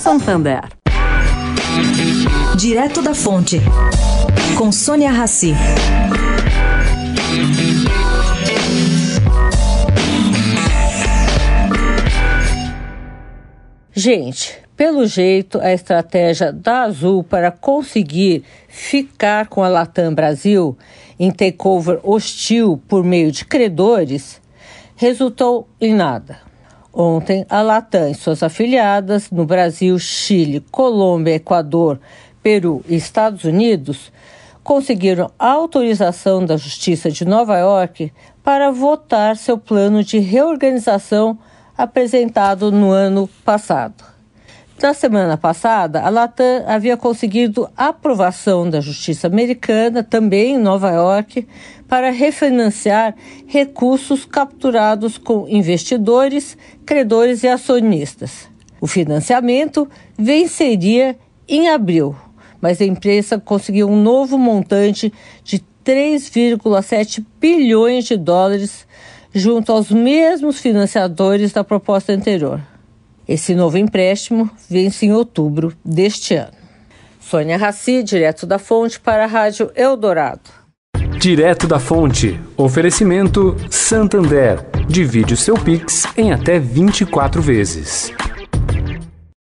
Santander. Direto da Fonte, com Sônia Rassi. Gente, pelo jeito, a estratégia da Azul para conseguir ficar com a Latam Brasil em takeover hostil por meio de credores resultou em nada. Ontem, a Latam e suas afiliadas no Brasil, Chile, Colômbia, Equador, Peru e Estados Unidos conseguiram autorização da Justiça de Nova York para votar seu plano de reorganização apresentado no ano passado. Na semana passada, a Latam havia conseguido aprovação da Justiça Americana, também em Nova York, para refinanciar recursos capturados com investidores, credores e acionistas. O financiamento venceria em abril, mas a empresa conseguiu um novo montante de 3,7 bilhões de dólares junto aos mesmos financiadores da proposta anterior. Esse novo empréstimo vence em outubro deste ano. Sônia Raci, direto da Fonte, para a Rádio Eldorado. Direto da Fonte. Oferecimento Santander. Divide o seu Pix em até 24 vezes.